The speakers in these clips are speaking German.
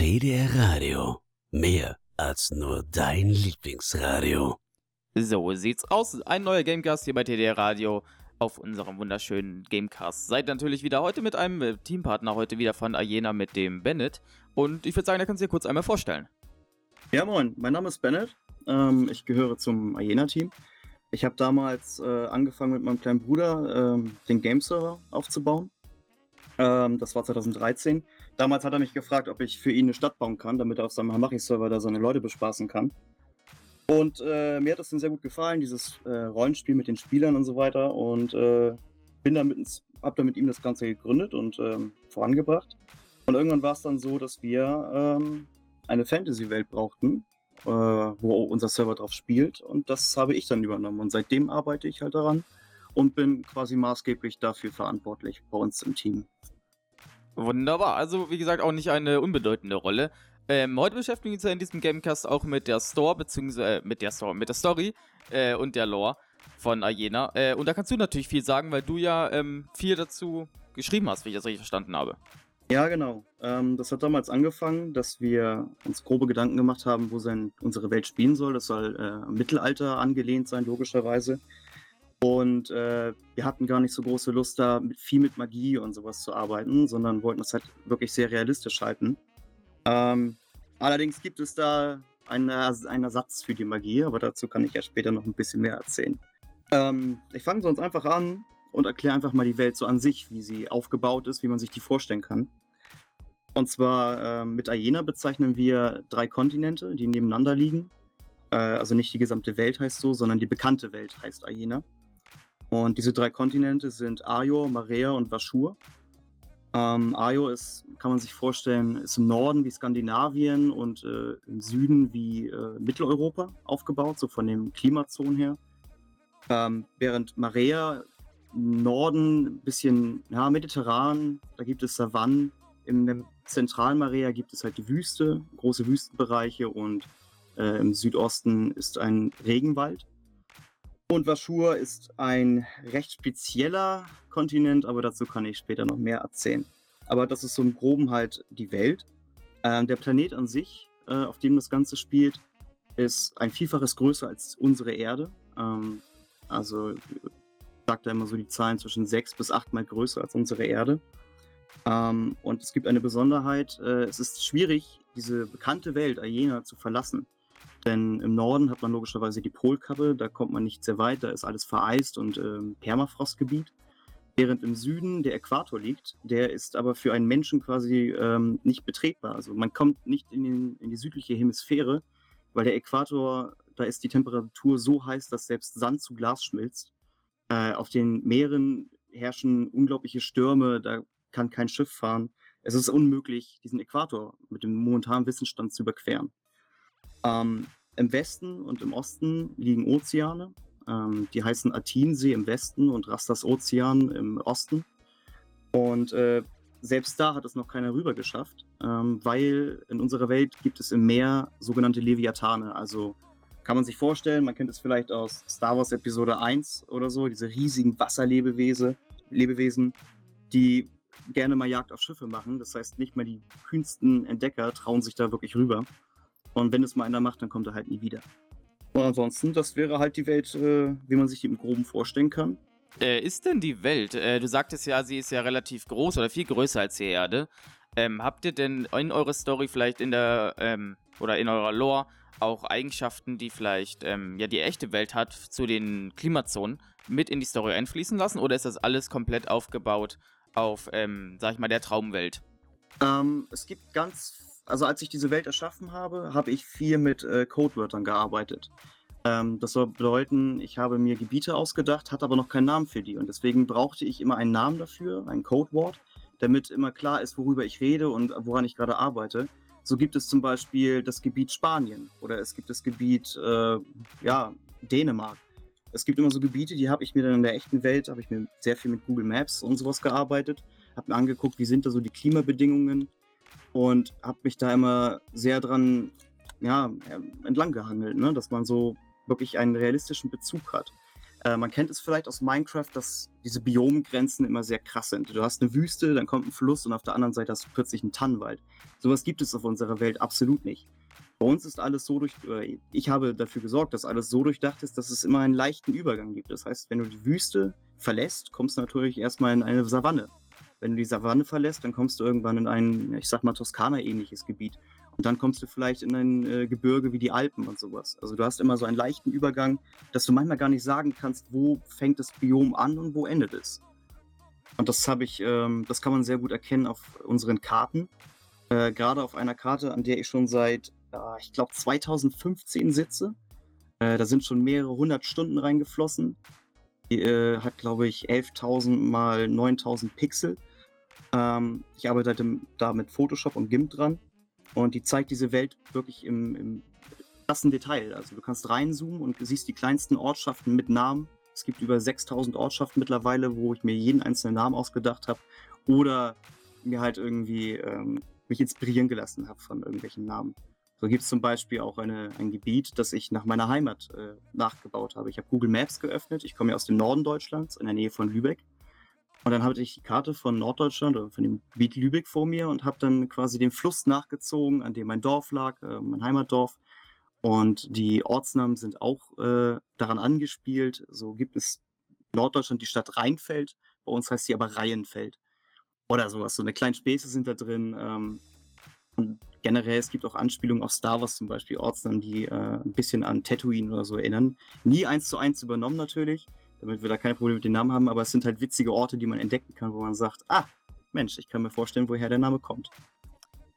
TDR Radio. Mehr als nur dein Lieblingsradio. So sieht's aus. Ein neuer Gamecast hier bei TDR Radio auf unserem wunderschönen Gamecast. Seid natürlich wieder heute mit einem äh, Teampartner, heute wieder von Ayena mit dem Bennett. Und ich würde sagen, er kann sich kurz einmal vorstellen. Ja, moin, mein Name ist Bennett. Ähm, ich gehöre zum Ayena-Team. Ich habe damals äh, angefangen mit meinem kleinen Bruder ähm, den Game-Server aufzubauen. Ähm, das war 2013. Damals hat er mich gefragt, ob ich für ihn eine Stadt bauen kann, damit er auf seinem Hamachi-Server da seine Leute bespaßen kann. Und äh, mir hat das dann sehr gut gefallen, dieses äh, Rollenspiel mit den Spielern und so weiter. Und äh, bin damit, hab dann mit ihm das Ganze gegründet und ähm, vorangebracht. Und irgendwann war es dann so, dass wir ähm, eine Fantasy-Welt brauchten, äh, wo unser Server drauf spielt. Und das habe ich dann übernommen. Und seitdem arbeite ich halt daran und bin quasi maßgeblich dafür verantwortlich bei uns im Team. Wunderbar. Also, wie gesagt, auch nicht eine unbedeutende Rolle. Ähm, heute beschäftigen wir uns ja in diesem Gamecast auch mit der Store, beziehungsweise äh, mit der Store, mit der Story äh, und der Lore von Ayena. Äh, und da kannst du natürlich viel sagen, weil du ja ähm, viel dazu geschrieben hast, wie ich das richtig verstanden habe. Ja, genau. Ähm, das hat damals angefangen, dass wir uns grobe Gedanken gemacht haben, wo sein, unsere Welt spielen soll. Das soll äh, Mittelalter angelehnt sein, logischerweise. Und äh, wir hatten gar nicht so große Lust, da mit, viel mit Magie und sowas zu arbeiten, sondern wollten es halt wirklich sehr realistisch halten. Ähm, allerdings gibt es da einen, einen Ersatz für die Magie, aber dazu kann ich ja später noch ein bisschen mehr erzählen. Ähm, ich fange sonst einfach an und erkläre einfach mal die Welt so an sich, wie sie aufgebaut ist, wie man sich die vorstellen kann. Und zwar äh, mit Ayena bezeichnen wir drei Kontinente, die nebeneinander liegen. Äh, also nicht die gesamte Welt heißt so, sondern die bekannte Welt heißt Ayena. Und diese drei Kontinente sind Ajo, Marea und Vashur. Ähm, Ajo ist, kann man sich vorstellen, ist im Norden wie Skandinavien und äh, im Süden wie äh, Mitteleuropa aufgebaut, so von den Klimazonen her. Ähm, während Marea im Norden ein bisschen ja, mediterran, da gibt es Savannen. Im zentralen Marea gibt es halt die Wüste, große Wüstenbereiche und äh, im Südosten ist ein Regenwald. Und Vashur ist ein recht spezieller Kontinent, aber dazu kann ich später noch mehr erzählen. Aber das ist so im Groben halt die Welt. Ähm, der Planet an sich, äh, auf dem das Ganze spielt, ist ein Vielfaches größer als unsere Erde. Ähm, also sagt er immer so die Zahlen zwischen sechs bis achtmal größer als unsere Erde. Ähm, und es gibt eine Besonderheit, äh, es ist schwierig, diese bekannte Welt, Ayena, zu verlassen. Denn im Norden hat man logischerweise die Polkappe, da kommt man nicht sehr weit, da ist alles vereist und ähm, Permafrostgebiet. Während im Süden der Äquator liegt, der ist aber für einen Menschen quasi ähm, nicht betretbar. Also man kommt nicht in, den, in die südliche Hemisphäre, weil der Äquator, da ist die Temperatur so heiß, dass selbst Sand zu Glas schmilzt. Äh, auf den Meeren herrschen unglaubliche Stürme, da kann kein Schiff fahren. Es ist unmöglich, diesen Äquator mit dem momentanen Wissensstand zu überqueren. Ähm, Im Westen und im Osten liegen Ozeane. Ähm, die heißen Athinsee im Westen und Rastas Ozean im Osten. Und äh, selbst da hat es noch keiner rüber geschafft, ähm, weil in unserer Welt gibt es im Meer sogenannte Leviathane. Also kann man sich vorstellen, man kennt es vielleicht aus Star Wars Episode 1 oder so, diese riesigen Wasserlebewesen, Lebewesen, die gerne mal Jagd auf Schiffe machen. Das heißt, nicht mal die kühnsten Entdecker trauen sich da wirklich rüber. Und wenn es mal einer macht, dann kommt er halt nie wieder. Und ansonsten, das wäre halt die Welt, äh, wie man sich die im Groben vorstellen kann. Äh, ist denn die Welt, äh, du sagtest ja, sie ist ja relativ groß oder viel größer als die Erde. Ähm, habt ihr denn in eurer Story vielleicht in der, ähm, oder in eurer Lore auch Eigenschaften, die vielleicht ähm, ja die echte Welt hat, zu den Klimazonen mit in die Story einfließen lassen? Oder ist das alles komplett aufgebaut auf, ähm, sag ich mal, der Traumwelt? Ähm, es gibt ganz also als ich diese Welt erschaffen habe, habe ich viel mit äh, Codewörtern gearbeitet. Ähm, das soll bedeuten, ich habe mir Gebiete ausgedacht, hatte aber noch keinen Namen für die. Und deswegen brauchte ich immer einen Namen dafür, ein Codewort, damit immer klar ist, worüber ich rede und woran ich gerade arbeite. So gibt es zum Beispiel das Gebiet Spanien oder es gibt das Gebiet äh, ja, Dänemark. Es gibt immer so Gebiete, die habe ich mir dann in der echten Welt, habe ich mir sehr viel mit Google Maps und sowas gearbeitet, habe mir angeguckt, wie sind da so die Klimabedingungen, und habe mich da immer sehr dran ja, entlang gehangelt, ne? dass man so wirklich einen realistischen Bezug hat. Äh, man kennt es vielleicht aus Minecraft, dass diese Biomgrenzen immer sehr krass sind. Du hast eine Wüste, dann kommt ein Fluss und auf der anderen Seite hast du plötzlich einen Tannenwald. Sowas gibt es auf unserer Welt absolut nicht. Bei uns ist alles so durch, ich habe dafür gesorgt, dass alles so durchdacht ist, dass es immer einen leichten Übergang gibt. Das heißt, wenn du die Wüste verlässt, kommst du natürlich erstmal in eine Savanne. Wenn du die Savanne verlässt, dann kommst du irgendwann in ein, ich sag mal, Toskana-ähnliches Gebiet. Und dann kommst du vielleicht in ein äh, Gebirge wie die Alpen und sowas. Also du hast immer so einen leichten Übergang, dass du manchmal gar nicht sagen kannst, wo fängt das Biom an und wo endet es. Und das habe ich, ähm, das kann man sehr gut erkennen auf unseren Karten. Äh, Gerade auf einer Karte, an der ich schon seit äh, ich glaube, 2015 Sitze. Da sind schon mehrere hundert Stunden reingeflossen. Die äh, hat, glaube ich, 11.000 mal 9.000 Pixel. Ähm, ich arbeite da mit Photoshop und GIMP dran. Und die zeigt diese Welt wirklich im, im krassen Detail. Also du kannst reinzoomen und siehst die kleinsten Ortschaften mit Namen. Es gibt über 6000 Ortschaften mittlerweile, wo ich mir jeden einzelnen Namen ausgedacht habe. Oder mir halt irgendwie ähm, mich inspirieren gelassen habe von irgendwelchen Namen. So gibt es zum Beispiel auch eine, ein Gebiet, das ich nach meiner Heimat äh, nachgebaut habe. Ich habe Google Maps geöffnet. Ich komme ja aus dem Norden Deutschlands, in der Nähe von Lübeck. Und dann hatte ich die Karte von Norddeutschland oder von dem Gebiet Lübeck vor mir und habe dann quasi den Fluss nachgezogen, an dem mein Dorf lag, äh, mein Heimatdorf. Und die Ortsnamen sind auch äh, daran angespielt. So gibt es Norddeutschland die Stadt Rheinfeld, bei uns heißt sie aber Reihenfeld. Oder sowas. So eine kleine Späße sind da drin. Ähm, und generell, es gibt auch Anspielungen auf Star Wars zum Beispiel, Ortsnamen, die äh, ein bisschen an Tatooine oder so erinnern. Nie eins zu eins übernommen natürlich, damit wir da keine Probleme mit den Namen haben, aber es sind halt witzige Orte, die man entdecken kann, wo man sagt, ah, Mensch, ich kann mir vorstellen, woher der Name kommt.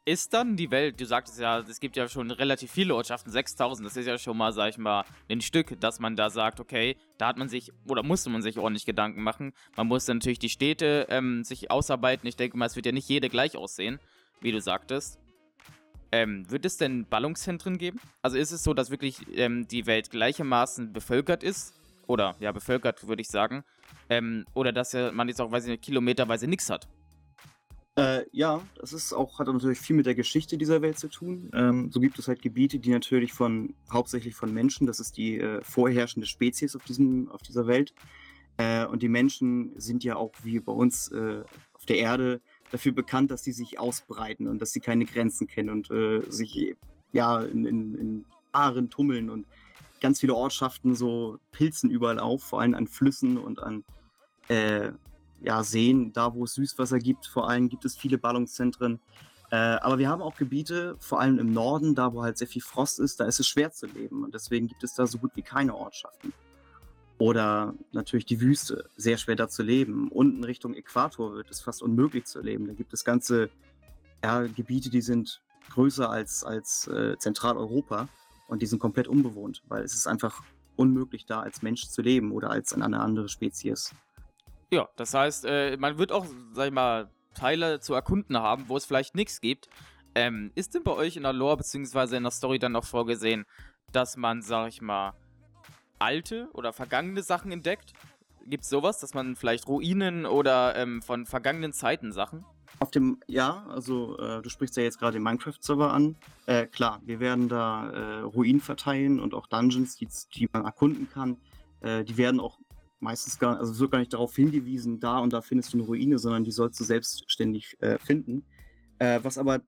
Ist dann die Welt, du sagtest ja, es gibt ja schon relativ viele Ortschaften, 6000, das ist ja schon mal, sag ich mal, ein Stück, dass man da sagt, okay, da hat man sich, oder musste man sich ordentlich Gedanken machen. Man musste natürlich die Städte ähm, sich ausarbeiten. Ich denke mal, es wird ja nicht jede gleich aussehen, wie du sagtest. Ähm, wird es denn Ballungszentren geben? Also ist es so, dass wirklich ähm, die Welt gleichermaßen bevölkert ist? Oder ja, bevölkert würde ich sagen. Ähm, oder dass man jetzt auch, weiß ich nicht, kilometerweise nichts hat? Äh, ja, das ist auch, hat natürlich viel mit der Geschichte dieser Welt zu tun. Ähm, so gibt es halt Gebiete, die natürlich von, hauptsächlich von Menschen, das ist die äh, vorherrschende Spezies auf, diesem, auf dieser Welt. Äh, und die Menschen sind ja auch wie bei uns äh, auf der Erde dafür bekannt, dass sie sich ausbreiten und dass sie keine Grenzen kennen und äh, sich ja in, in, in Aaren tummeln und ganz viele Ortschaften so pilzen überall auf, vor allem an Flüssen und an äh, ja, Seen, da wo es Süßwasser gibt, vor allem gibt es viele Ballungszentren. Äh, aber wir haben auch Gebiete, vor allem im Norden, da wo halt sehr viel Frost ist, da ist es schwer zu leben und deswegen gibt es da so gut wie keine Ortschaften. Oder natürlich die Wüste, sehr schwer da zu leben. Unten Richtung Äquator wird es fast unmöglich zu leben. Da gibt es ganze ja, Gebiete, die sind größer als, als äh, Zentraleuropa und die sind komplett unbewohnt, weil es ist einfach unmöglich da als Mensch zu leben oder als eine andere Spezies. Ja, das heißt, äh, man wird auch, sag ich mal, Teile zu erkunden haben, wo es vielleicht nichts gibt. Ähm, ist denn bei euch in der Lore bzw. in der Story dann noch vorgesehen, dass man, sag ich mal, alte oder vergangene Sachen entdeckt? Gibt es sowas, dass man vielleicht Ruinen oder ähm, von vergangenen Zeiten Sachen? Auf dem, ja, also äh, du sprichst ja jetzt gerade den Minecraft-Server an. Äh, klar, wir werden da äh, Ruinen verteilen und auch Dungeons, die, die man erkunden kann. Äh, die werden auch meistens gar, also so gar nicht darauf hingewiesen, da und da findest du eine Ruine, sondern die sollst du selbstständig äh, finden. Äh, was aber,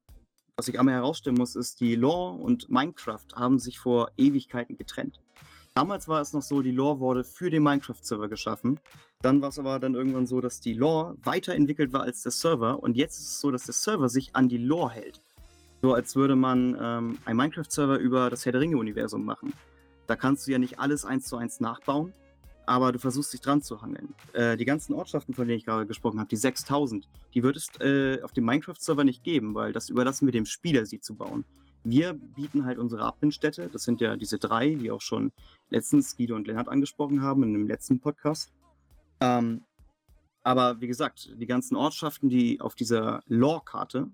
was ich einmal herausstellen muss, ist, die Lore und Minecraft haben sich vor Ewigkeiten getrennt. Damals war es noch so, die Lore wurde für den Minecraft-Server geschaffen. Dann war es aber dann irgendwann so, dass die Lore weiterentwickelt war als der Server. Und jetzt ist es so, dass der Server sich an die Lore hält. So als würde man ähm, einen Minecraft-Server über das Herr der Ringe-Universum machen. Da kannst du ja nicht alles eins zu eins nachbauen, aber du versuchst dich dran zu hangeln. Äh, die ganzen Ortschaften, von denen ich gerade gesprochen habe, die 6000, die wird es äh, auf dem Minecraft-Server nicht geben, weil das überlassen wir dem Spieler, sie zu bauen. Wir bieten halt unsere Abwindstätte, das sind ja diese drei, die auch schon letztens Guido und Lennart angesprochen haben in dem letzten Podcast. Ähm, aber wie gesagt, die ganzen Ortschaften, die auf dieser Lore-Karte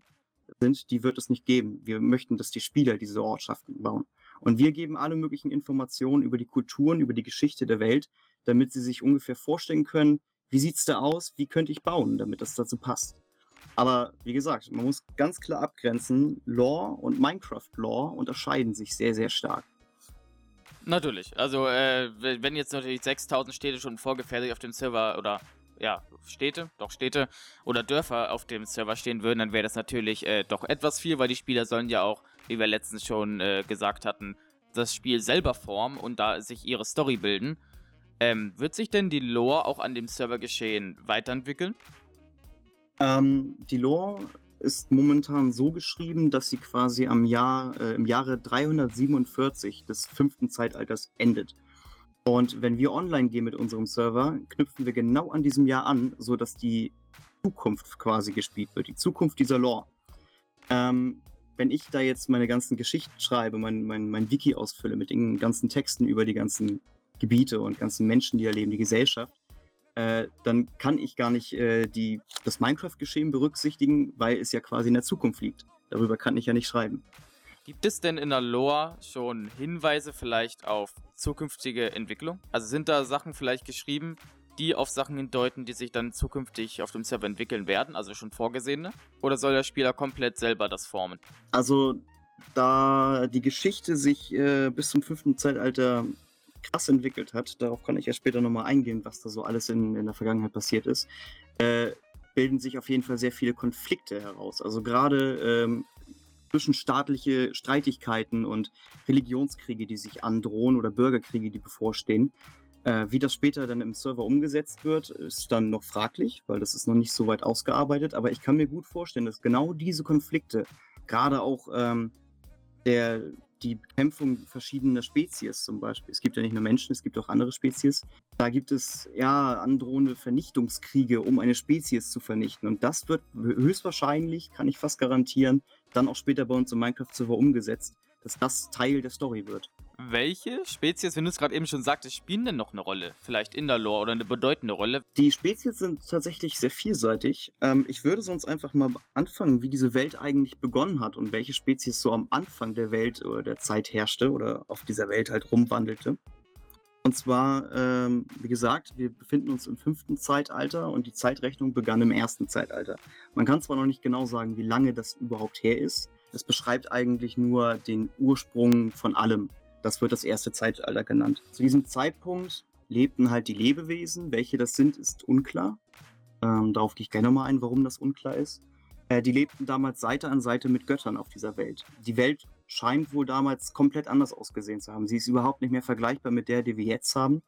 sind, die wird es nicht geben. Wir möchten, dass die Spieler diese Ortschaften bauen. Und wir geben alle möglichen Informationen über die Kulturen, über die Geschichte der Welt, damit sie sich ungefähr vorstellen können, wie sieht es da aus, wie könnte ich bauen, damit das dazu passt. Aber wie gesagt, man muss ganz klar abgrenzen, Lore und Minecraft-Lore unterscheiden sich sehr, sehr stark. Natürlich. Also, äh, wenn jetzt natürlich 6000 Städte schon vorgefertigt auf dem Server oder ja, Städte, doch Städte oder Dörfer auf dem Server stehen würden, dann wäre das natürlich äh, doch etwas viel, weil die Spieler sollen ja auch, wie wir letztens schon äh, gesagt hatten, das Spiel selber formen und da sich ihre Story bilden. Ähm, wird sich denn die Lore auch an dem Servergeschehen weiterentwickeln? Ähm, die Lore ist momentan so geschrieben, dass sie quasi am Jahr, äh, im Jahre 347 des fünften Zeitalters endet. Und wenn wir online gehen mit unserem Server, knüpfen wir genau an diesem Jahr an, sodass die Zukunft quasi gespielt wird, die Zukunft dieser Lore. Ähm, wenn ich da jetzt meine ganzen Geschichten schreibe, mein, mein, mein Wiki ausfülle mit den ganzen Texten über die ganzen Gebiete und ganzen Menschen, die da leben, die Gesellschaft, äh, dann kann ich gar nicht äh, die, das Minecraft-Geschehen berücksichtigen, weil es ja quasi in der Zukunft liegt. Darüber kann ich ja nicht schreiben. Gibt es denn in der Lore schon Hinweise vielleicht auf zukünftige Entwicklung? Also sind da Sachen vielleicht geschrieben, die auf Sachen hindeuten, die sich dann zukünftig auf dem Server entwickeln werden, also schon vorgesehene? Oder soll der Spieler komplett selber das formen? Also, da die Geschichte sich äh, bis zum fünften Zeitalter krass entwickelt hat, darauf kann ich ja später nochmal eingehen, was da so alles in, in der Vergangenheit passiert ist, äh, bilden sich auf jeden Fall sehr viele Konflikte heraus. Also gerade ähm, zwischenstaatliche Streitigkeiten und Religionskriege, die sich androhen oder Bürgerkriege, die bevorstehen. Äh, wie das später dann im Server umgesetzt wird, ist dann noch fraglich, weil das ist noch nicht so weit ausgearbeitet. Aber ich kann mir gut vorstellen, dass genau diese Konflikte, gerade auch ähm, der, die Bekämpfung verschiedener Spezies zum Beispiel. Es gibt ja nicht nur Menschen, es gibt auch andere Spezies. Da gibt es ja androhende Vernichtungskriege, um eine Spezies zu vernichten. Und das wird höchstwahrscheinlich, kann ich fast garantieren, dann auch später bei uns im Minecraft-Server umgesetzt, dass das Teil der Story wird. Welche Spezies, wenn du es gerade eben schon sagtest, spielen denn noch eine Rolle? Vielleicht in der Lore oder eine bedeutende Rolle? Die Spezies sind tatsächlich sehr vielseitig. Ähm, ich würde sonst einfach mal anfangen, wie diese Welt eigentlich begonnen hat und welche Spezies so am Anfang der Welt oder der Zeit herrschte oder auf dieser Welt halt rumwandelte. Und zwar, ähm, wie gesagt, wir befinden uns im fünften Zeitalter und die Zeitrechnung begann im ersten Zeitalter. Man kann zwar noch nicht genau sagen, wie lange das überhaupt her ist. Es beschreibt eigentlich nur den Ursprung von allem. Das wird das erste Zeitalter genannt. Zu diesem Zeitpunkt lebten halt die Lebewesen. Welche das sind, ist unklar. Ähm, darauf gehe ich gerne mal ein, warum das unklar ist. Äh, die lebten damals Seite an Seite mit Göttern auf dieser Welt. Die Welt scheint wohl damals komplett anders ausgesehen zu haben. Sie ist überhaupt nicht mehr vergleichbar mit der, die wir jetzt haben.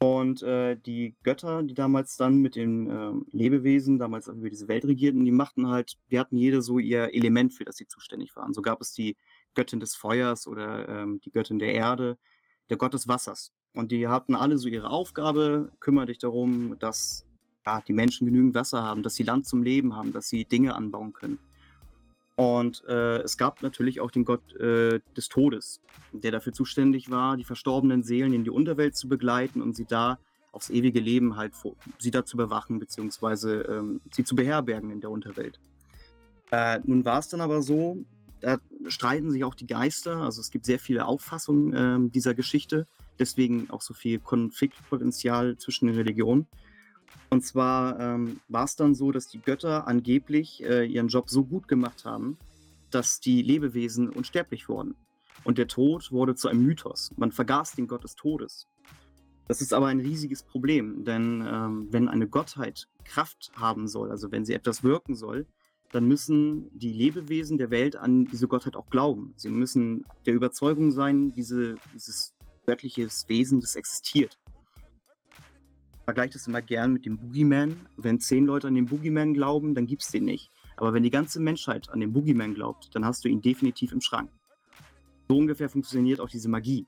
Und äh, die Götter, die damals dann mit den äh, Lebewesen damals über diese Welt regierten, die machten halt, die hatten jede so ihr Element, für das sie zuständig waren. So gab es die Göttin des Feuers oder ähm, die Göttin der Erde, der Gott des Wassers. Und die hatten alle so ihre Aufgabe, kümmere dich darum, dass ja, die Menschen genügend Wasser haben, dass sie Land zum Leben haben, dass sie Dinge anbauen können. Und äh, es gab natürlich auch den Gott äh, des Todes, der dafür zuständig war, die verstorbenen Seelen in die Unterwelt zu begleiten und sie da aufs ewige Leben halt, vor, sie da zu bewachen, beziehungsweise ähm, sie zu beherbergen in der Unterwelt. Äh, nun war es dann aber so, da streiten sich auch die Geister. Also es gibt sehr viele Auffassungen äh, dieser Geschichte. Deswegen auch so viel Konfliktpotenzial zwischen den Religionen. Und zwar ähm, war es dann so, dass die Götter angeblich äh, ihren Job so gut gemacht haben, dass die Lebewesen unsterblich wurden. Und der Tod wurde zu einem Mythos. Man vergaß den Gott des Todes. Das ist aber ein riesiges Problem, denn ähm, wenn eine Gottheit Kraft haben soll, also wenn sie etwas wirken soll, dann müssen die Lebewesen der Welt an diese Gottheit auch glauben. Sie müssen der Überzeugung sein, diese, dieses göttliche Wesen, das existiert. Ich vergleiche das immer gern mit dem Boogeyman. Wenn zehn Leute an den Boogeyman glauben, dann gibt es den nicht. Aber wenn die ganze Menschheit an den Boogeyman glaubt, dann hast du ihn definitiv im Schrank. So ungefähr funktioniert auch diese Magie.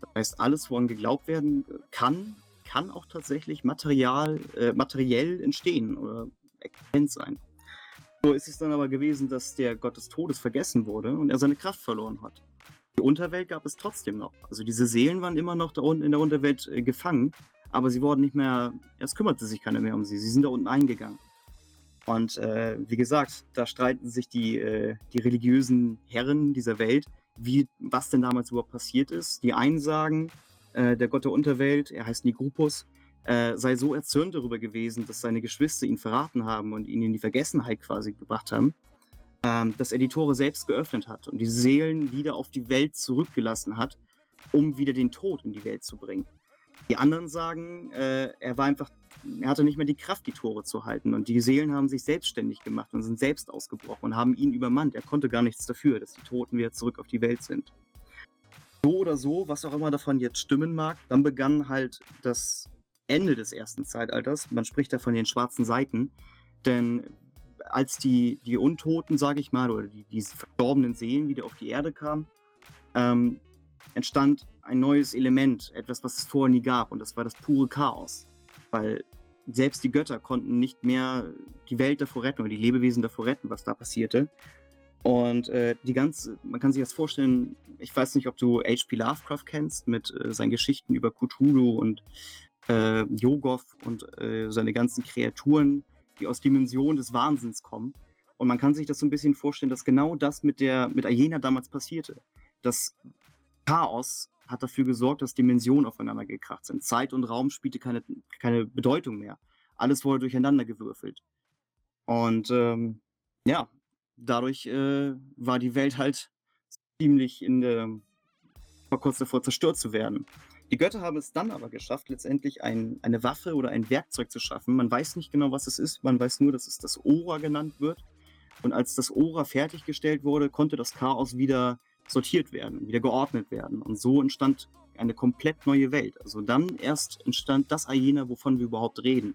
Das heißt, alles, woran geglaubt werden kann, kann auch tatsächlich material, äh, materiell entstehen oder erkennt sein. So ist es dann aber gewesen, dass der Gott des Todes vergessen wurde und er seine Kraft verloren hat. Die Unterwelt gab es trotzdem noch. Also diese Seelen waren immer noch da unten in der Unterwelt äh, gefangen, aber sie wurden nicht mehr, es kümmerte sich keiner mehr um sie. Sie sind da unten eingegangen. Und äh, wie gesagt, da streiten sich die, äh, die religiösen Herren dieser Welt, wie, was denn damals überhaupt passiert ist. Die einen sagen, äh, der Gott der Unterwelt, er heißt Nigrupus, äh, sei so erzürnt darüber gewesen, dass seine Geschwister ihn verraten haben und ihn in die Vergessenheit quasi gebracht haben, ähm, dass er die Tore selbst geöffnet hat und die Seelen wieder auf die Welt zurückgelassen hat, um wieder den Tod in die Welt zu bringen. Die anderen sagen, äh, er war einfach, er hatte nicht mehr die Kraft, die Tore zu halten. Und die Seelen haben sich selbstständig gemacht und sind selbst ausgebrochen und haben ihn übermannt. Er konnte gar nichts dafür, dass die Toten wieder zurück auf die Welt sind. So oder so, was auch immer davon jetzt stimmen mag, dann begann halt das Ende des ersten Zeitalters. Man spricht da von den schwarzen Seiten. Denn als die, die Untoten, sage ich mal, oder die, diese verstorbenen Seelen wieder auf die Erde kamen, ähm, entstand ein neues Element, etwas, was es vorher nie gab, und das war das pure Chaos. Weil selbst die Götter konnten nicht mehr die Welt davor retten oder die Lebewesen davor retten, was da passierte. Und äh, die ganze, man kann sich das vorstellen, ich weiß nicht, ob du H.P. Lovecraft kennst, mit äh, seinen Geschichten über Cthulhu und äh, Yogoth und äh, seine ganzen Kreaturen, die aus Dimensionen des Wahnsinns kommen. Und man kann sich das so ein bisschen vorstellen, dass genau das mit der mit Ayena damals passierte. Das Chaos hat dafür gesorgt, dass Dimensionen aufeinander gekracht sind. Zeit und Raum spielte keine, keine Bedeutung mehr. Alles wurde durcheinander gewürfelt. Und ähm, ja, dadurch äh, war die Welt halt ziemlich in der, war kurz davor zerstört zu werden. Die Götter haben es dann aber geschafft, letztendlich ein, eine Waffe oder ein Werkzeug zu schaffen. Man weiß nicht genau, was es ist. Man weiß nur, dass es das Ora genannt wird. Und als das Ora fertiggestellt wurde, konnte das Chaos wieder sortiert werden, wieder geordnet werden. Und so entstand eine komplett neue Welt. Also dann erst entstand das Ayena, wovon wir überhaupt reden.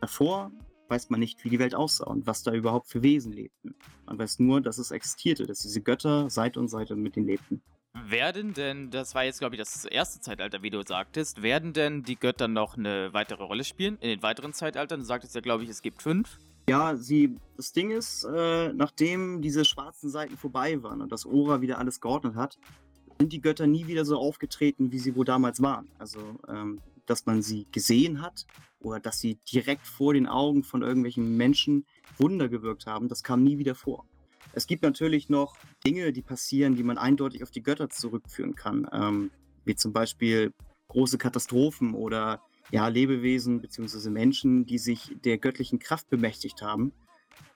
Davor weiß man nicht, wie die Welt aussah und was da überhaupt für Wesen lebten. Man weiß nur, dass es existierte, dass diese Götter Seite an Seite mit ihnen lebten. Werden denn, das war jetzt glaube ich das erste Zeitalter, wie du sagtest, werden denn die Götter noch eine weitere Rolle spielen in den weiteren Zeitaltern? Du sagtest ja glaube ich, es gibt fünf. Ja, sie, das Ding ist, äh, nachdem diese schwarzen Seiten vorbei waren und das Ora wieder alles geordnet hat, sind die Götter nie wieder so aufgetreten, wie sie wohl damals waren. Also, ähm, dass man sie gesehen hat oder dass sie direkt vor den Augen von irgendwelchen Menschen Wunder gewirkt haben, das kam nie wieder vor. Es gibt natürlich noch Dinge, die passieren, die man eindeutig auf die Götter zurückführen kann, ähm, wie zum Beispiel große Katastrophen oder ja, Lebewesen bzw. Menschen, die sich der göttlichen Kraft bemächtigt haben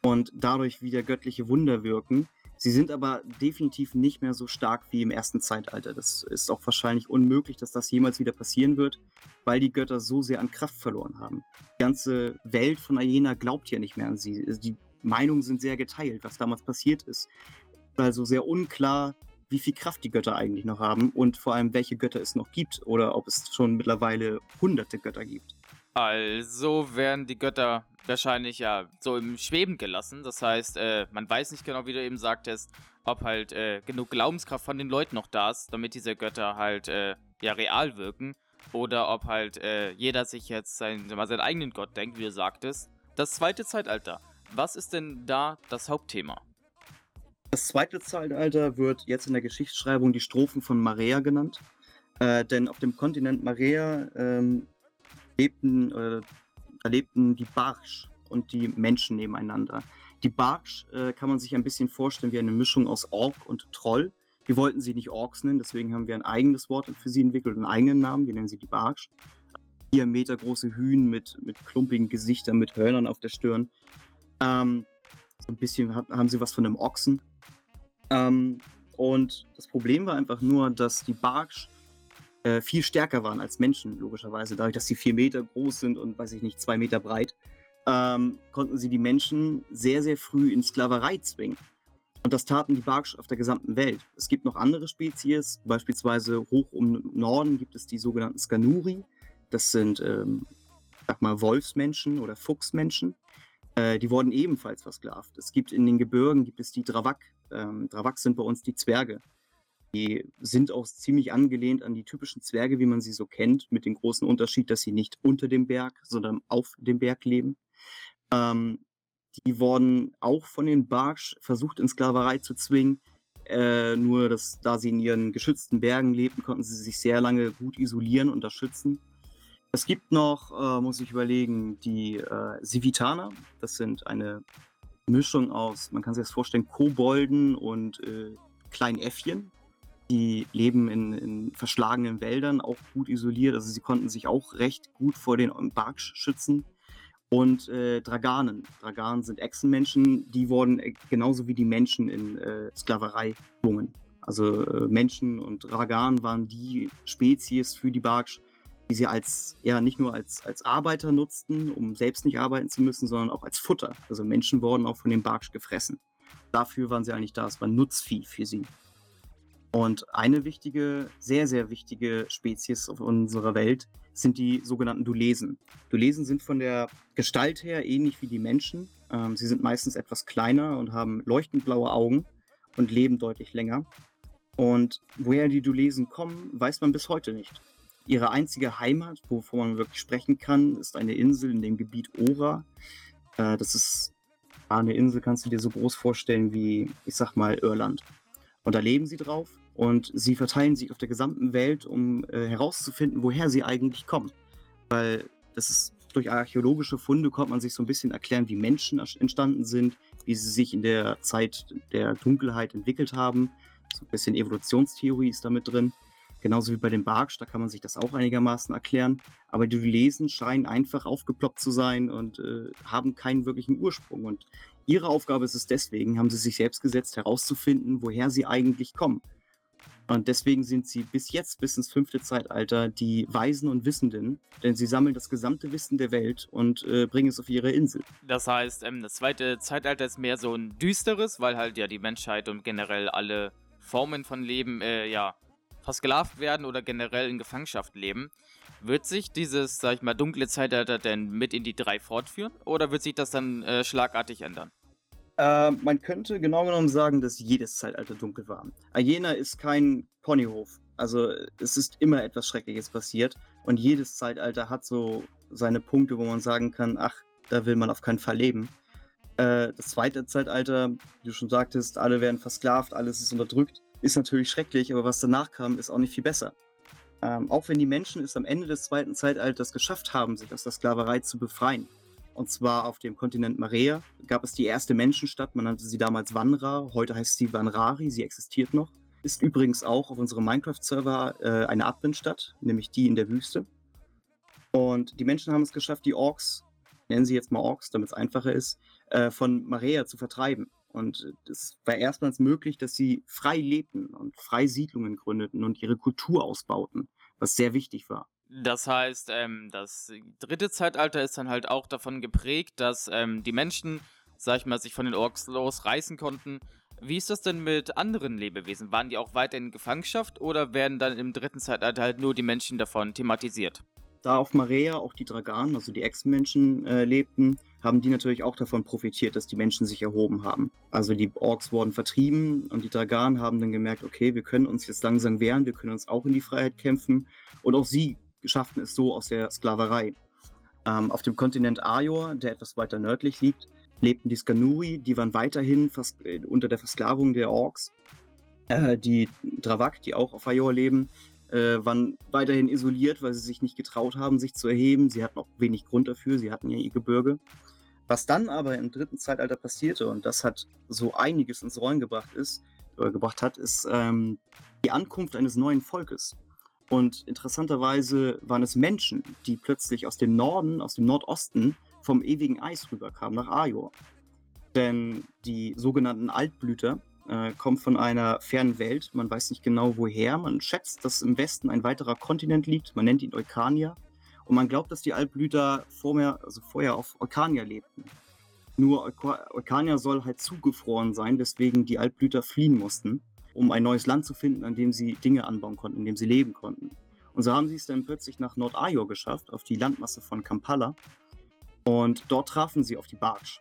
und dadurch wieder göttliche Wunder wirken. Sie sind aber definitiv nicht mehr so stark wie im ersten Zeitalter. Das ist auch wahrscheinlich unmöglich, dass das jemals wieder passieren wird, weil die Götter so sehr an Kraft verloren haben. Die ganze Welt von Ayena glaubt ja nicht mehr an sie. Die Meinungen sind sehr geteilt, was damals passiert ist. Also sehr unklar, wie viel Kraft die Götter eigentlich noch haben und vor allem, welche Götter es noch gibt oder ob es schon mittlerweile hunderte Götter gibt. Also werden die Götter wahrscheinlich ja so im Schweben gelassen. Das heißt, äh, man weiß nicht genau, wie du eben sagtest, ob halt äh, genug Glaubenskraft von den Leuten noch da ist, damit diese Götter halt äh, ja real wirken. Oder ob halt äh, jeder sich jetzt sein, mal seinen eigenen Gott denkt, wie du sagtest. Das zweite Zeitalter. Was ist denn da das Hauptthema? Das zweite Zeitalter wird jetzt in der Geschichtsschreibung die Strophen von Marea genannt. Äh, denn auf dem Kontinent Marea ähm, lebten, äh, lebten die Barsch und die Menschen nebeneinander. Die Barsch äh, kann man sich ein bisschen vorstellen wie eine Mischung aus Ork und Troll. Wir wollten sie nicht Orks nennen, deswegen haben wir ein eigenes Wort für sie entwickelt, einen eigenen Namen. Wir nennen sie die Barsch. Vier Meter große Hühn mit, mit klumpigen Gesichtern, mit Hörnern auf der Stirn. Ähm, so ein bisschen haben sie was von einem Ochsen. Ähm, und das Problem war einfach nur, dass die Barks äh, viel stärker waren als Menschen, logischerweise. Dadurch, dass sie vier Meter groß sind und, weiß ich nicht, zwei Meter breit, ähm, konnten sie die Menschen sehr, sehr früh in Sklaverei zwingen. Und das taten die Barks auf der gesamten Welt. Es gibt noch andere Spezies, beispielsweise hoch um Norden gibt es die sogenannten Skanuri. Das sind, ähm, sag mal, Wolfsmenschen oder Fuchsmenschen. Äh, die wurden ebenfalls versklavt. Es gibt in den Gebirgen gibt es die Dravak. Ähm, Dravak sind bei uns die Zwerge. Die sind auch ziemlich angelehnt an die typischen Zwerge, wie man sie so kennt, mit dem großen Unterschied, dass sie nicht unter dem Berg, sondern auf dem Berg leben. Ähm, die wurden auch von den Barsch versucht in Sklaverei zu zwingen. Äh, nur, dass da sie in ihren geschützten Bergen lebten, konnten sie sich sehr lange gut isolieren und das schützen. Es gibt noch, äh, muss ich überlegen, die äh, Civitaner. Das sind eine Mischung aus, man kann sich das vorstellen, Kobolden und äh, kleinen. Die leben in, in, verschlagenen Wäldern, auch gut isoliert. Also sie konnten sich auch recht gut vor den Barks schützen. Und äh, Draganen. Draganen sind Echsenmenschen, die wurden äh, genauso wie die Menschen in äh, Sklaverei gezwungen. Also äh, Menschen und Ragan waren die Spezies für die Barksch, die sie als, ja, nicht nur als, als Arbeiter nutzten, um selbst nicht arbeiten zu müssen, sondern auch als Futter. Also Menschen wurden auch von den Barksch gefressen. Dafür waren sie eigentlich da. Es war Nutzvieh für sie. Und eine wichtige, sehr, sehr wichtige Spezies auf unserer Welt sind die sogenannten Dulesen. Dulesen sind von der Gestalt her ähnlich wie die Menschen. Ähm, sie sind meistens etwas kleiner und haben leuchtend blaue Augen und leben deutlich länger. Und woher die Dulesen kommen, weiß man bis heute nicht. Ihre einzige Heimat, wovon man wirklich sprechen kann, ist eine Insel in dem Gebiet Ora. Äh, das ist eine Insel, kannst du dir so groß vorstellen wie, ich sag mal, Irland. Und da leben sie drauf und sie verteilen sich auf der gesamten Welt, um äh, herauszufinden, woher sie eigentlich kommen. Weil das ist durch archäologische Funde konnte man sich so ein bisschen erklären, wie Menschen entstanden sind, wie sie sich in der Zeit der Dunkelheit entwickelt haben. So ein bisschen Evolutionstheorie ist damit drin. Genauso wie bei den Barksch, da kann man sich das auch einigermaßen erklären. Aber die Lesen scheinen einfach aufgeploppt zu sein und äh, haben keinen wirklichen Ursprung. Und ihre Aufgabe ist es deswegen, haben sie sich selbst gesetzt, herauszufinden, woher sie eigentlich kommen. Und deswegen sind sie bis jetzt, bis ins fünfte Zeitalter, die Weisen und Wissenden, denn sie sammeln das gesamte Wissen der Welt und äh, bringen es auf ihre Insel. Das heißt, ähm, das zweite Zeitalter ist mehr so ein düsteres, weil halt ja die Menschheit und generell alle Formen von Leben äh, ja versklavt werden oder generell in Gefangenschaft leben. Wird sich dieses, sag ich mal, dunkle Zeitalter denn mit in die drei fortführen oder wird sich das dann äh, schlagartig ändern? Äh, man könnte genau genommen sagen, dass jedes Zeitalter dunkel war. Ayena ist kein Ponyhof. Also es ist immer etwas Schreckliches passiert und jedes Zeitalter hat so seine Punkte, wo man sagen kann, ach, da will man auf keinen Fall leben. Äh, das zweite Zeitalter, wie du schon sagtest, alle werden versklavt, alles ist unterdrückt, ist natürlich schrecklich, aber was danach kam, ist auch nicht viel besser. Ähm, auch wenn die Menschen es am Ende des zweiten Zeitalters geschafft haben, sich aus der Sklaverei zu befreien, und zwar auf dem Kontinent Marea gab es die erste Menschenstadt. Man nannte sie damals Wanra. Heute heißt sie Wanrari. Sie existiert noch. Ist übrigens auch auf unserem Minecraft-Server äh, eine Adventstadt, nämlich die in der Wüste. Und die Menschen haben es geschafft, die Orks, nennen sie jetzt mal Orks, damit es einfacher ist, äh, von Marea zu vertreiben. Und es war erstmals möglich, dass sie frei lebten und frei Siedlungen gründeten und ihre Kultur ausbauten, was sehr wichtig war. Das heißt, ähm, das dritte Zeitalter ist dann halt auch davon geprägt, dass ähm, die Menschen, sag ich mal, sich von den Orks losreißen konnten. Wie ist das denn mit anderen Lebewesen? Waren die auch weiter in Gefangenschaft oder werden dann im dritten Zeitalter halt nur die Menschen davon thematisiert? Da auf Marea auch die Draganen, also die Ex-Menschen, äh, lebten, haben die natürlich auch davon profitiert, dass die Menschen sich erhoben haben. Also die Orks wurden vertrieben und die Draganen haben dann gemerkt, okay, wir können uns jetzt langsam wehren, wir können uns auch in die Freiheit kämpfen. Und auch sie schafften es so aus der Sklaverei. Ähm, auf dem Kontinent Ajor, der etwas weiter nördlich liegt, lebten die Skanuri, die waren weiterhin äh, unter der Versklavung der Orks. Äh, die Dravak, die auch auf Ajor leben, äh, waren weiterhin isoliert, weil sie sich nicht getraut haben, sich zu erheben. Sie hatten auch wenig Grund dafür, sie hatten ja ihr Gebirge. Was dann aber im dritten Zeitalter passierte, und das hat so einiges ins Rollen gebracht ist, oder gebracht hat, ist ähm, die Ankunft eines neuen Volkes. Und interessanterweise waren es Menschen, die plötzlich aus dem Norden, aus dem Nordosten vom ewigen Eis rüberkamen nach Ajor. Denn die sogenannten Altblüter äh, kommen von einer fernen Welt. Man weiß nicht genau woher. Man schätzt, dass im Westen ein weiterer Kontinent liegt. Man nennt ihn Eukania. Und man glaubt, dass die Altblüter vorher, also vorher auf Eukania lebten. Nur Eukania soll halt zugefroren sein, weswegen die Altblüter fliehen mussten um ein neues Land zu finden, an dem sie Dinge anbauen konnten, in dem sie leben konnten. Und so haben sie es dann plötzlich nach Nordajor geschafft, auf die Landmasse von Kampala. Und dort trafen sie auf die Barsch.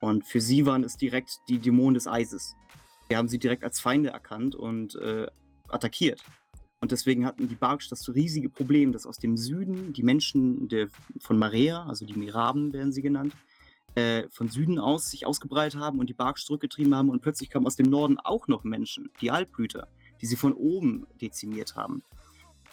Und für sie waren es direkt die Dämonen des Eises. Die haben sie direkt als Feinde erkannt und äh, attackiert. Und deswegen hatten die Barsch das riesige Problem, dass aus dem Süden die Menschen der, von Marea, also die Miraben werden sie genannt, äh, von Süden aus sich ausgebreitet haben und die Barks zurückgetrieben haben und plötzlich kamen aus dem Norden auch noch Menschen, die Altblüter, die sie von oben dezimiert haben.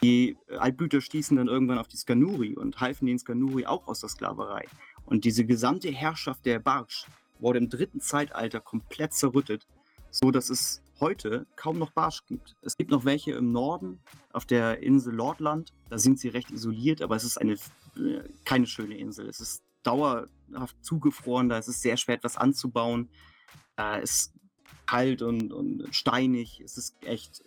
Die Altblüter stießen dann irgendwann auf die Skanuri und halfen den Skanuri auch aus der Sklaverei. Und diese gesamte Herrschaft der Barsch wurde im dritten Zeitalter komplett zerrüttet, so dass es heute kaum noch Barsch gibt. Es gibt noch welche im Norden, auf der Insel Lordland. Da sind sie recht isoliert, aber es ist eine, äh, keine schöne Insel. Es ist dauerhaft zugefroren, da ist es sehr schwer, etwas anzubauen. Äh, es kalt und, und steinig. Es ist echt,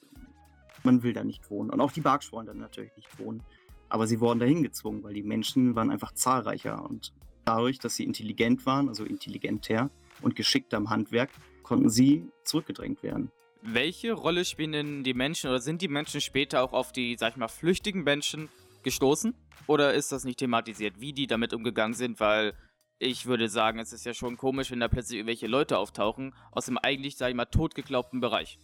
man will da nicht wohnen. Und auch die Barks wollen da natürlich nicht wohnen. Aber sie wurden dahin gezwungen, weil die Menschen waren einfach zahlreicher. Und dadurch, dass sie intelligent waren, also intelligenter und geschickter im Handwerk, konnten sie zurückgedrängt werden. Welche Rolle spielen denn die Menschen oder sind die Menschen später auch auf die, sag ich mal, flüchtigen Menschen gestoßen? Oder ist das nicht thematisiert, wie die damit umgegangen sind? Weil ich würde sagen, es ist ja schon komisch, wenn da plötzlich irgendwelche Leute auftauchen aus dem eigentlich, sag ich mal, totgeglaubten Bereich.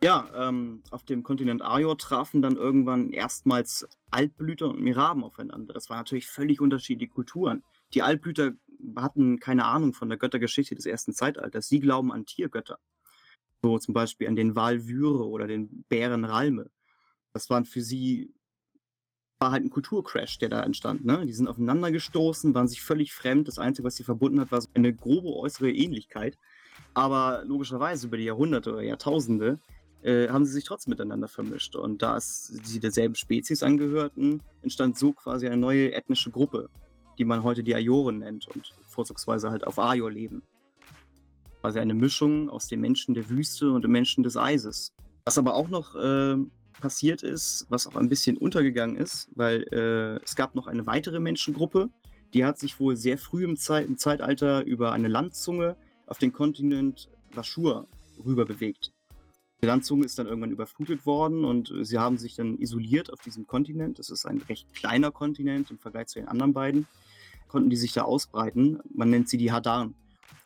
Ja, ähm, auf dem Kontinent Arior trafen dann irgendwann erstmals Altblüter und Miraben aufeinander. Das waren natürlich völlig unterschiedliche Kulturen. Die Altblüter hatten keine Ahnung von der Göttergeschichte des ersten Zeitalters. Sie glauben an Tiergötter. So zum Beispiel an den Walvyre oder den Bären Ralme. Das waren für sie war halt ein Kulturcrash, der da entstand. Ne? Die sind aufeinander gestoßen, waren sich völlig fremd. Das Einzige, was sie verbunden hat, war so eine grobe äußere Ähnlichkeit. Aber logischerweise über die Jahrhunderte oder Jahrtausende äh, haben sie sich trotzdem miteinander vermischt. Und da sie derselben Spezies angehörten, entstand so quasi eine neue ethnische Gruppe, die man heute die Ajoren nennt und vorzugsweise halt auf Ajor leben. Quasi eine Mischung aus den Menschen der Wüste und den Menschen des Eises. Was aber auch noch äh, passiert ist, was auch ein bisschen untergegangen ist, weil äh, es gab noch eine weitere Menschengruppe, die hat sich wohl sehr früh im, Zeit, im Zeitalter über eine Landzunge auf den Kontinent Vashur rüber bewegt. Die Landzunge ist dann irgendwann überflutet worden und sie haben sich dann isoliert auf diesem Kontinent. Das ist ein recht kleiner Kontinent im Vergleich zu den anderen beiden. Konnten die sich da ausbreiten. Man nennt sie die Hadaren.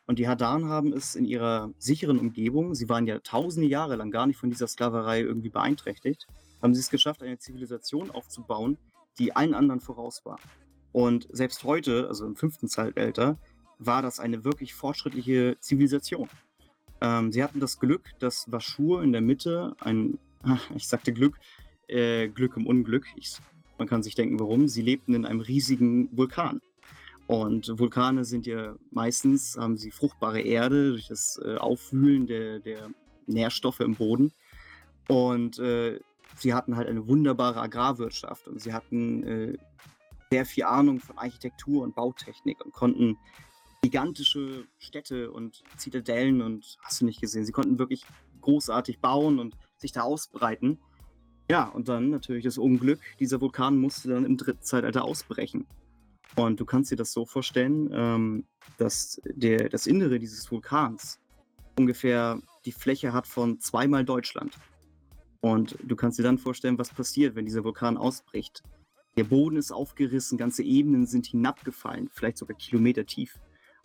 Und die Hadaren haben es in ihrer sicheren Umgebung, sie waren ja tausende Jahre lang gar nicht von dieser Sklaverei irgendwie beeinträchtigt, haben sie es geschafft, eine Zivilisation aufzubauen, die allen anderen voraus war. Und selbst heute, also im fünften Zeitalter, war das eine wirklich fortschrittliche Zivilisation. Ähm, sie hatten das Glück, dass Vashur in der Mitte ein, ach, ich sagte Glück, äh, Glück im Unglück, ich, man kann sich denken, warum, sie lebten in einem riesigen Vulkan. Und Vulkane sind ja meistens, haben sie fruchtbare Erde durch das äh, Aufwühlen der, der, Nährstoffe im Boden. Und äh, sie hatten halt eine wunderbare Agrarwirtschaft und sie hatten äh, sehr viel Ahnung von Architektur und Bautechnik und konnten gigantische Städte und Zitadellen und hast du nicht gesehen. Sie konnten wirklich großartig bauen und sich da ausbreiten. Ja, und dann natürlich das Unglück, dieser Vulkan musste dann im dritten Zeitalter ausbrechen. Und du kannst dir das so vorstellen, ähm, dass der, das Innere dieses Vulkans ungefähr die Fläche hat von zweimal Deutschland. Und du kannst dir dann vorstellen, was passiert, wenn dieser Vulkan ausbricht. Der Boden ist aufgerissen, ganze Ebenen sind hinabgefallen, vielleicht sogar Kilometer tief.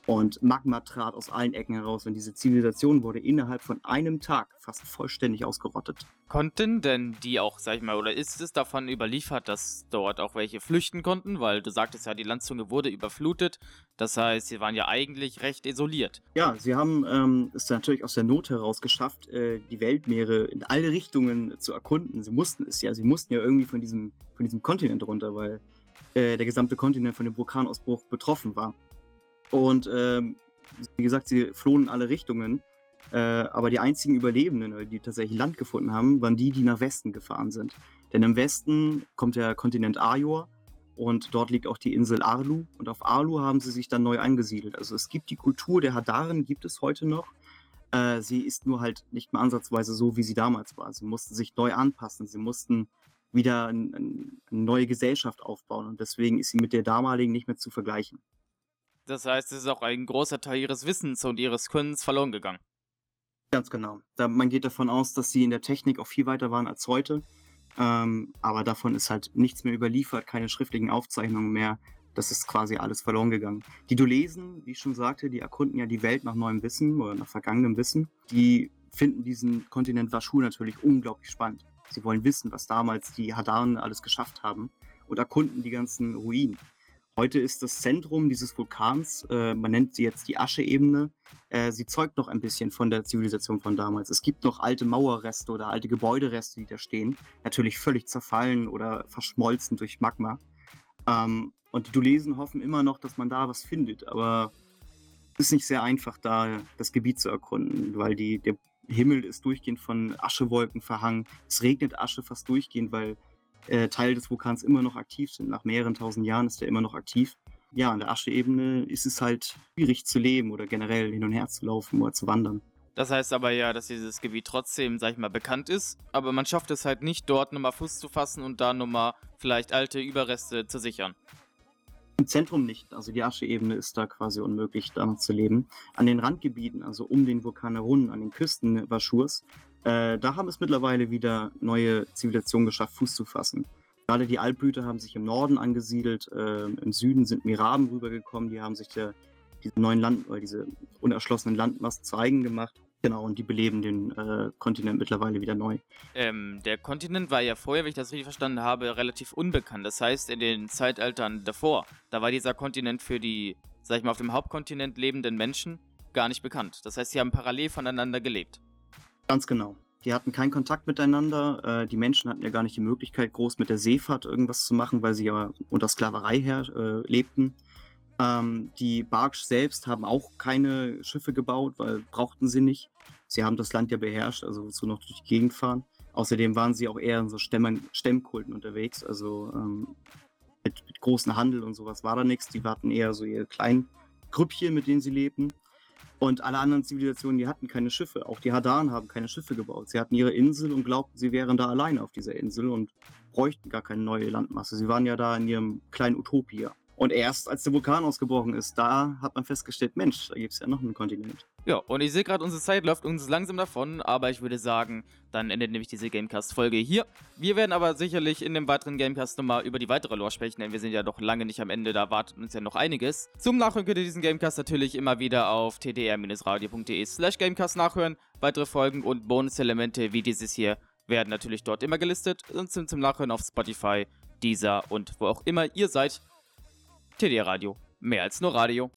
Und Magma trat aus allen Ecken heraus und diese Zivilisation wurde innerhalb von einem Tag fast vollständig ausgerottet. Konnten denn die auch, sag ich mal, oder ist es davon überliefert, dass dort auch welche flüchten konnten? Weil du sagtest ja, die Landzunge wurde überflutet. Das heißt, sie waren ja eigentlich recht isoliert. Ja, sie haben ähm, es natürlich aus der Not heraus geschafft, äh, die Weltmeere in alle Richtungen zu erkunden. Sie mussten es ja, sie mussten ja irgendwie von diesem, von diesem Kontinent runter, weil äh, der gesamte Kontinent von dem Vulkanausbruch betroffen war. Und ähm, wie gesagt, sie flohen in alle Richtungen. Äh, aber die einzigen Überlebenden, die tatsächlich Land gefunden haben, waren die, die nach Westen gefahren sind. Denn im Westen kommt der Kontinent Ajor und dort liegt auch die Insel Arlu. Und auf Arlu haben sie sich dann neu eingesiedelt. Also es gibt die Kultur der Hadaren, gibt es heute noch. Äh, sie ist nur halt nicht mehr ansatzweise so, wie sie damals war. Sie mussten sich neu anpassen. Sie mussten wieder ein, ein, eine neue Gesellschaft aufbauen. Und deswegen ist sie mit der damaligen nicht mehr zu vergleichen. Das heißt, es ist auch ein großer Teil ihres Wissens und ihres Könnens verloren gegangen. Ganz genau. Da, man geht davon aus, dass sie in der Technik auch viel weiter waren als heute. Ähm, aber davon ist halt nichts mehr überliefert, keine schriftlichen Aufzeichnungen mehr. Das ist quasi alles verloren gegangen. Die Dulesen, wie ich schon sagte, die erkunden ja die Welt nach neuem Wissen oder nach vergangenem Wissen. Die finden diesen Kontinent Washu natürlich unglaublich spannend. Sie wollen wissen, was damals die Hadaren alles geschafft haben und erkunden die ganzen Ruinen. Heute ist das Zentrum dieses Vulkans, äh, man nennt sie jetzt die Ascheebene, äh, sie zeugt noch ein bisschen von der Zivilisation von damals. Es gibt noch alte Mauerreste oder alte Gebäudereste, die da stehen. Natürlich völlig zerfallen oder verschmolzen durch Magma. Ähm, und die Dulesen hoffen immer noch, dass man da was findet, aber es ist nicht sehr einfach, da das Gebiet zu erkunden, weil die, der Himmel ist durchgehend von Aschewolken verhangen. Es regnet Asche fast durchgehend, weil äh, Teile des Vulkans immer noch aktiv sind. Nach mehreren tausend Jahren ist er immer noch aktiv. Ja, an der Ascheebene ist es halt schwierig zu leben oder generell hin und her zu laufen oder zu wandern. Das heißt aber ja, dass dieses Gebiet trotzdem, sag ich mal, bekannt ist, aber man schafft es halt nicht, dort nochmal Fuß zu fassen und da nochmal vielleicht alte Überreste zu sichern. Im Zentrum nicht. Also die Ascheebene ist da quasi unmöglich, da noch zu leben. An den Randgebieten, also um den Vulkan herum, an den Küsten Vaschurs, äh, da haben es mittlerweile wieder neue Zivilisationen geschafft, Fuß zu fassen. Gerade die Altblüter haben sich im Norden angesiedelt, äh, im Süden sind Miraben rübergekommen, die haben sich der, diese neuen Land oder diese unerschlossenen Landmassen zu eigen gemacht. Genau, und die beleben den äh, Kontinent mittlerweile wieder neu. Ähm, der Kontinent war ja vorher, wenn ich das richtig verstanden habe, relativ unbekannt. Das heißt, in den Zeitaltern davor, da war dieser Kontinent für die, sag ich mal, auf dem Hauptkontinent lebenden Menschen gar nicht bekannt. Das heißt, sie haben parallel voneinander gelebt. Ganz genau. Die hatten keinen Kontakt miteinander. Äh, die Menschen hatten ja gar nicht die Möglichkeit, groß mit der Seefahrt irgendwas zu machen, weil sie ja unter Sklaverei her äh, lebten. Ähm, die Barks selbst haben auch keine Schiffe gebaut, weil brauchten sie nicht. Sie haben das Land ja beherrscht, also wozu noch durch die Gegend fahren. Außerdem waren sie auch eher in so Stämm Stemmkulten unterwegs, also ähm, mit, mit großen Handel und sowas war da nichts. Die hatten eher so ihre kleinen Grüppchen, mit denen sie lebten. Und alle anderen Zivilisationen, die hatten keine Schiffe. Auch die Hadaren haben keine Schiffe gebaut. Sie hatten ihre Insel und glaubten, sie wären da alleine auf dieser Insel und bräuchten gar keine neue Landmasse. Sie waren ja da in ihrem kleinen Utopia. Und erst als der Vulkan ausgebrochen ist, da hat man festgestellt, Mensch, da gibt es ja noch einen Kontinent. Ja, und ich sehe gerade, unsere Zeit läuft uns langsam davon, aber ich würde sagen, dann endet nämlich diese Gamecast-Folge hier. Wir werden aber sicherlich in dem weiteren Gamecast nochmal über die weitere Lore sprechen, denn wir sind ja doch lange nicht am Ende, da wartet uns ja noch einiges. Zum Nachhören könnt ihr diesen Gamecast natürlich immer wieder auf tdr-radio.de slash Gamecast nachhören. Weitere Folgen und Bonuselemente wie dieses hier werden natürlich dort immer gelistet und sind zum Nachhören auf Spotify, Deezer und wo auch immer ihr seid. TDR Radio, mehr als nur Radio.